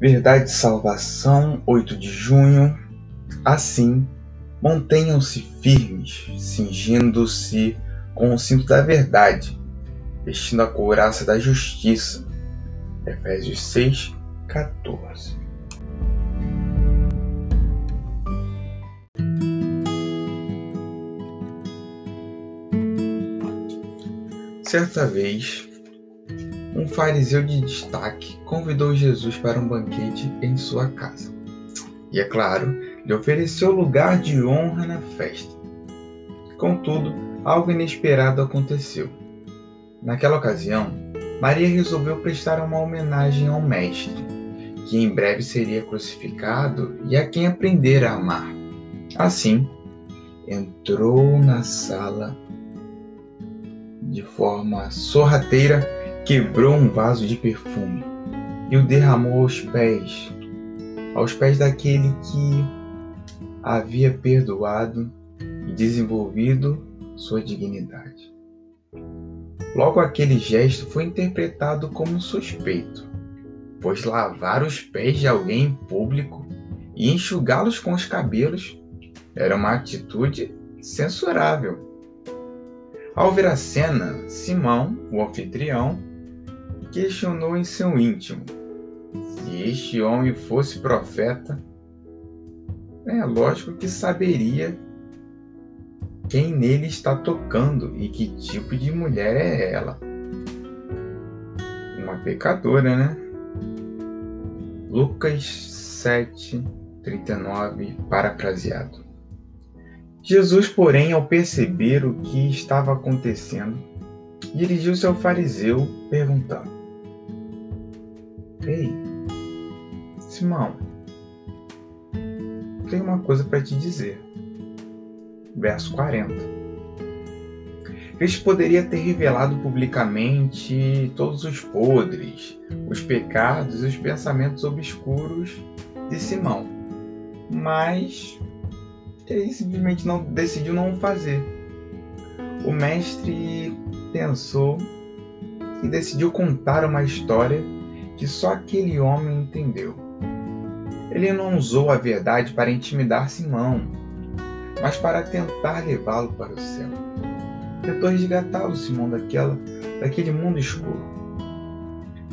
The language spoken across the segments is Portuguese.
Verdade e Salvação, 8 de junho. Assim, mantenham-se firmes, cingindo-se com o cinto da verdade, vestindo a couraça da justiça. Efésios 6, 14. Certa vez, um fariseu de destaque convidou Jesus para um banquete em sua casa. E, é claro, lhe ofereceu lugar de honra na festa. Contudo, algo inesperado aconteceu. Naquela ocasião, Maria resolveu prestar uma homenagem ao Mestre, que em breve seria crucificado e a quem aprendera a amar. Assim, entrou na sala de forma sorrateira quebrou um vaso de perfume e o derramou aos pés, aos pés daquele que havia perdoado e desenvolvido sua dignidade. Logo aquele gesto foi interpretado como suspeito, pois lavar os pés de alguém em público e enxugá-los com os cabelos era uma atitude censurável. Ao ver a cena, Simão, o anfitrião, questionou em seu íntimo: se este homem fosse profeta, é lógico que saberia quem nele está tocando e que tipo de mulher é ela. Uma pecadora, né? Lucas 7, 39, parafraseado. Jesus, porém, ao perceber o que estava acontecendo, dirigiu-se ao fariseu, perguntando: Ei, Simão, tenho uma coisa para te dizer. Verso 40. Cristo poderia ter revelado publicamente todos os podres, os pecados e os pensamentos obscuros de Simão, mas ele simplesmente não decidiu não fazer. O mestre pensou e decidiu contar uma história que só aquele homem entendeu. Ele não usou a verdade para intimidar Simão, mas para tentar levá-lo para o céu. Tentou resgatá-lo, Simão, daquela, daquele mundo escuro.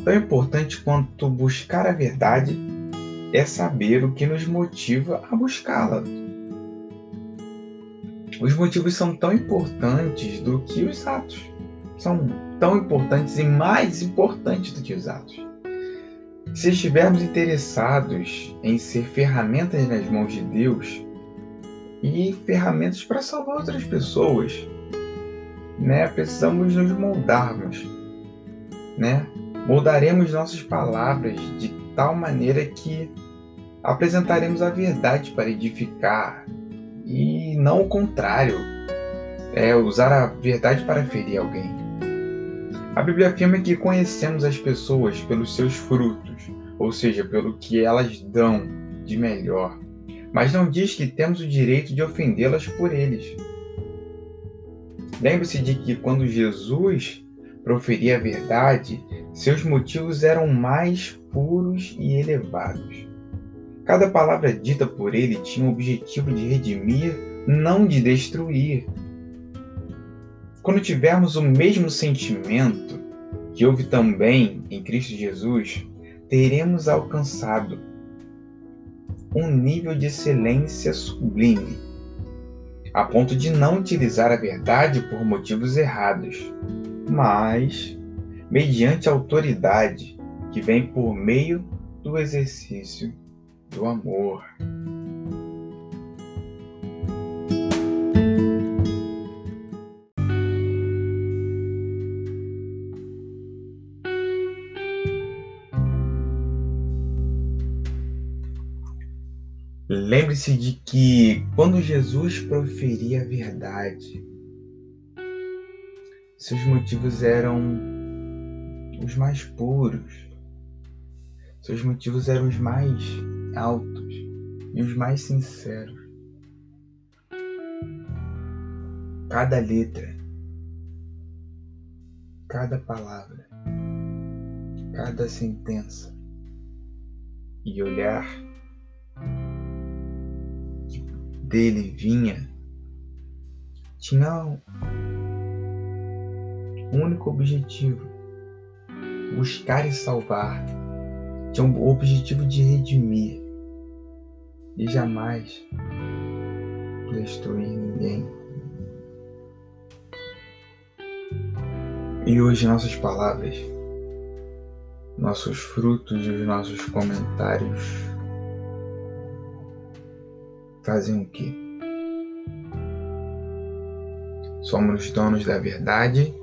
Tão importante quanto buscar a verdade é saber o que nos motiva a buscá-la. Os motivos são tão importantes do que os atos. São tão importantes e mais importantes do que os atos. Se estivermos interessados em ser ferramentas nas mãos de Deus e ferramentas para salvar outras pessoas, né? Precisamos nos moldarmos, né? Moldaremos nossas palavras de tal maneira que apresentaremos a verdade para edificar e não o contrário, é usar a verdade para ferir alguém. A Bíblia afirma que conhecemos as pessoas pelos seus frutos, ou seja, pelo que elas dão de melhor, mas não diz que temos o direito de ofendê-las por eles. Lembre-se de que quando Jesus proferia a verdade, seus motivos eram mais puros e elevados. Cada palavra dita por ele tinha o objetivo de redimir, não de destruir. Quando tivermos o mesmo sentimento que houve também em Cristo Jesus, teremos alcançado um nível de excelência sublime, a ponto de não utilizar a verdade por motivos errados, mas mediante a autoridade que vem por meio do exercício do amor. Lembre-se de que quando Jesus proferia a verdade, seus motivos eram os mais puros, seus motivos eram os mais altos e os mais sinceros. Cada letra, cada palavra, cada sentença e olhar dele vinha tinha um único objetivo: buscar e salvar. Tinha o um objetivo de redimir e jamais destruir ninguém. E hoje nossas palavras, nossos frutos e os nossos comentários fazem o quê? Somos donos da verdade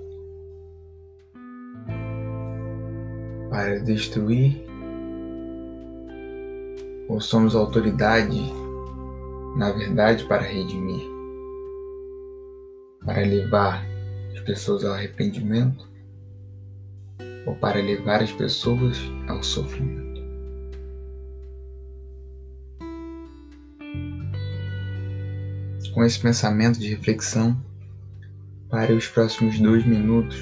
para destruir ou somos autoridade na verdade para redimir, para levar as pessoas ao arrependimento ou para levar as pessoas ao sofrimento? Com esse pensamento de reflexão, pare os próximos dois minutos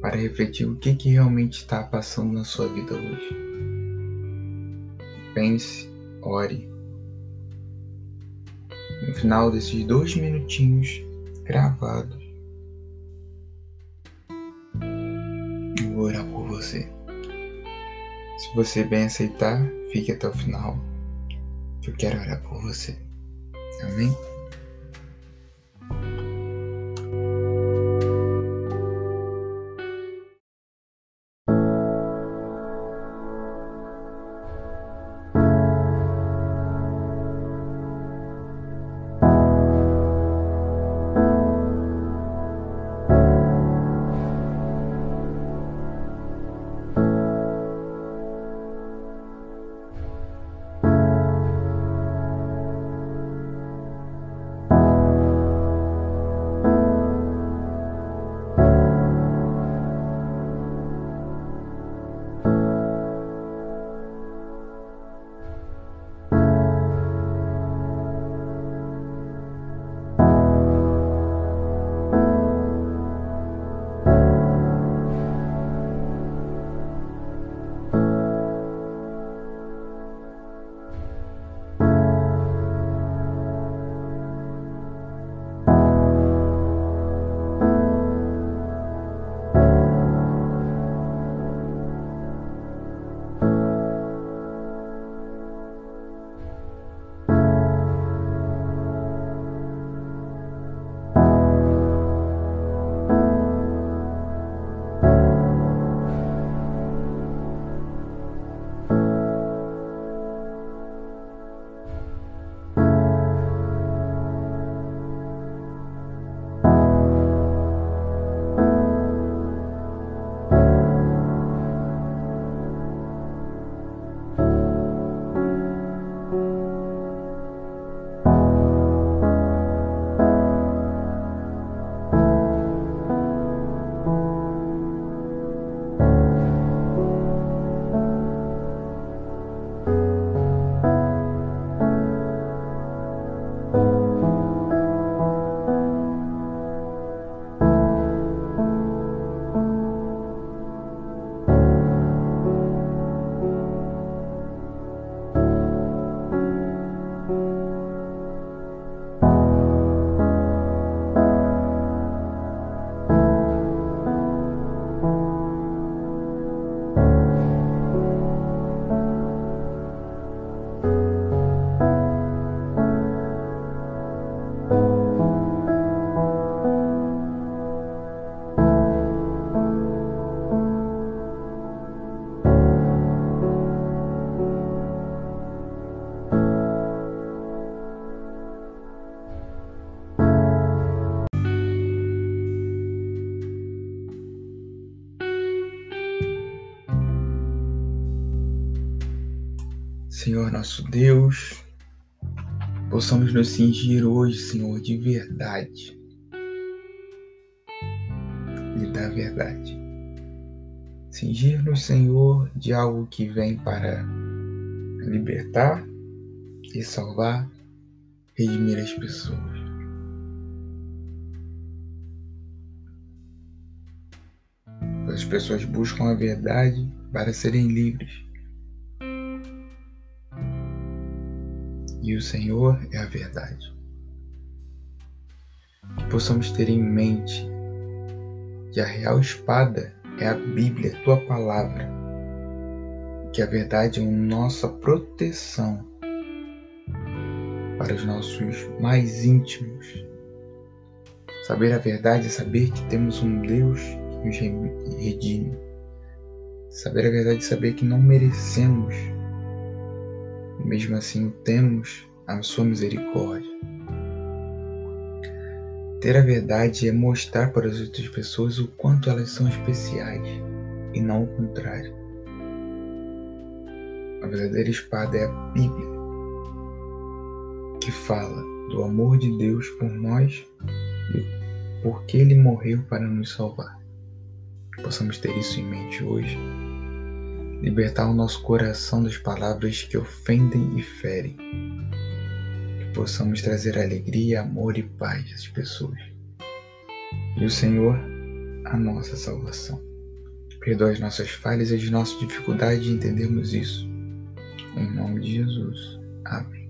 para refletir o que, que realmente está passando na sua vida hoje. Pense, ore. No final desses dois minutinhos gravados, eu vou orar por você. Se você bem aceitar, fique até o final. Eu quero orar por você. Amém? Senhor nosso Deus, possamos nos cingir hoje, Senhor, de verdade e da verdade. Cingir-nos, Senhor, de algo que vem para libertar e salvar, redimir as pessoas. As pessoas buscam a verdade para serem livres. E o Senhor é a verdade. Que possamos ter em mente que a real espada é a Bíblia, a tua palavra. Que a verdade é a nossa proteção para os nossos mais íntimos. Saber a verdade é saber que temos um Deus nos redime. Saber a verdade é saber que não merecemos, mesmo assim temos a sua misericórdia. Ter a verdade é mostrar para as outras pessoas o quanto elas são especiais e não o contrário. A verdadeira espada é a Bíblia, que fala do amor de Deus por nós e porque Ele morreu para nos salvar possamos ter isso em mente hoje. Libertar o nosso coração das palavras que ofendem e ferem. Que possamos trazer alegria, amor e paz às pessoas. E o Senhor, a nossa salvação. Perdoa as nossas falhas e as nossas dificuldades de entendermos isso. Em nome de Jesus. Amém.